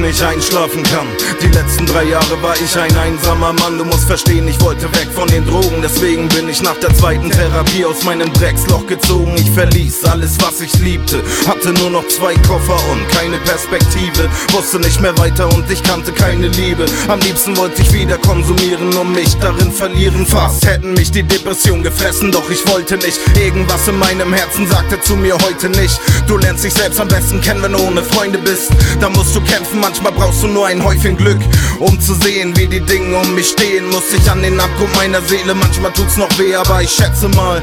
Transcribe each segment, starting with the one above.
nicht einschlafen kann. Die letzten drei Jahre war ich ein einsamer Mann. Du musst verstehen, ich wollte weg von den Drogen. Deswegen bin ich nach der zweiten Therapie aus meinem Drecksloch gezogen. Ich verließ alles, was ich liebte. Hatte nur noch zwei Koffer und keine Perspektive. Wusste nicht mehr weiter und ich kannte keine Liebe. Am liebsten wollte ich wieder konsumieren und mich darin verlieren. Fast hätten mich die Depression gefressen, doch ich wollte nicht. Irgendwas in meinem Herzen sagte zu mir heute nicht. Du lernst dich selbst am besten kennen, wenn du ohne Freunde bist. Da musst du kämpfen, manchmal brauchst du nur ein Häufchen Glück. Um zu sehen, wie die Dinge um mich stehen, muss ich an den Abgrund meiner Seele. Manchmal tut's noch weh, aber ich schätze mal.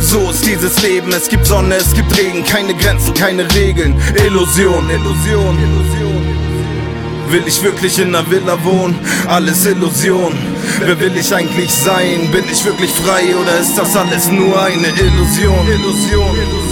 So ist dieses Leben, es gibt Sonne, es gibt Regen, keine Grenzen, keine Regeln. Illusion, Illusion, Illusion. Will ich wirklich in einer Villa wohnen? Alles Illusion. Wer will ich eigentlich sein? Bin ich wirklich frei oder ist das alles nur eine Illusion? Illusion, Illusion.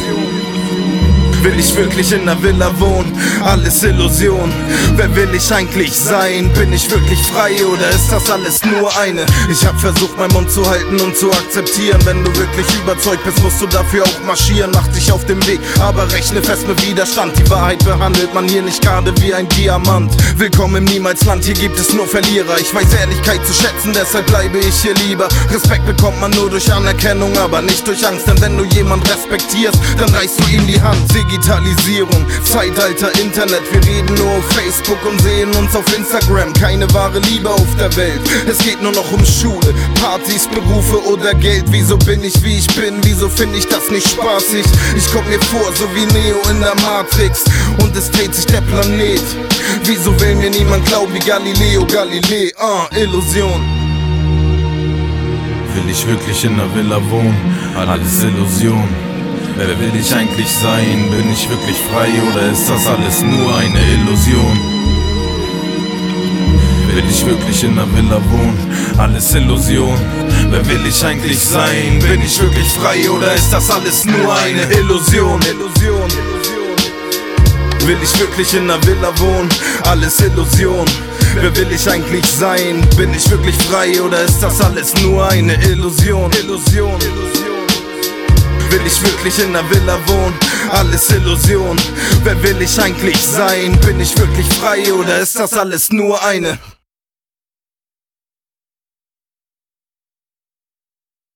Will ich wirklich in einer Villa wohnen? Alles Illusion. Wer will ich eigentlich sein? Bin ich wirklich frei oder ist das alles nur eine? Ich hab versucht, meinen Mund zu halten und zu akzeptieren. Wenn du wirklich überzeugt bist, musst du dafür auch marschieren. Mach dich auf den Weg, aber rechne fest mit Widerstand. Die Wahrheit behandelt man hier nicht gerade wie ein Diamant. Willkommen im Niemalsland, hier gibt es nur Verlierer. Ich weiß Ehrlichkeit zu schätzen, deshalb bleibe ich hier lieber. Respekt bekommt man nur durch Anerkennung, aber nicht durch Angst. Denn wenn du jemand respektierst, dann reichst du ihm die Hand. Digitalisierung, Zeitalter Internet. Wir reden nur auf Facebook und sehen uns auf Instagram. Keine wahre Liebe auf der Welt. Es geht nur noch um Schule, Partys, Berufe oder Geld. Wieso bin ich wie ich bin? Wieso finde ich das nicht spaßig? Ich komm mir vor, so wie Neo in der Matrix. Und es dreht sich der Planet. Wieso will mir niemand glauben wie Galileo Galilei? Ah, Illusion. Will ich wirklich in einer Villa wohnen? Alles Illusion. Wer will ich eigentlich sein? Bin ich wirklich frei oder ist das alles nur eine Illusion? Will ich wirklich in einer Villa wohnen? Alles Illusion. Wer will ich eigentlich sein? Bin ich wirklich frei oder ist das alles nur eine Illusion? Illusion. Will ich wirklich in einer Villa wohnen? Alles Illusion. Wer will ich eigentlich sein? Bin ich wirklich frei oder ist das alles nur eine Illusion? Illusion. Will ich wirklich in einer Villa wohnen? Alles Illusion. Wer will ich eigentlich sein? Bin ich wirklich frei oder ist das alles nur eine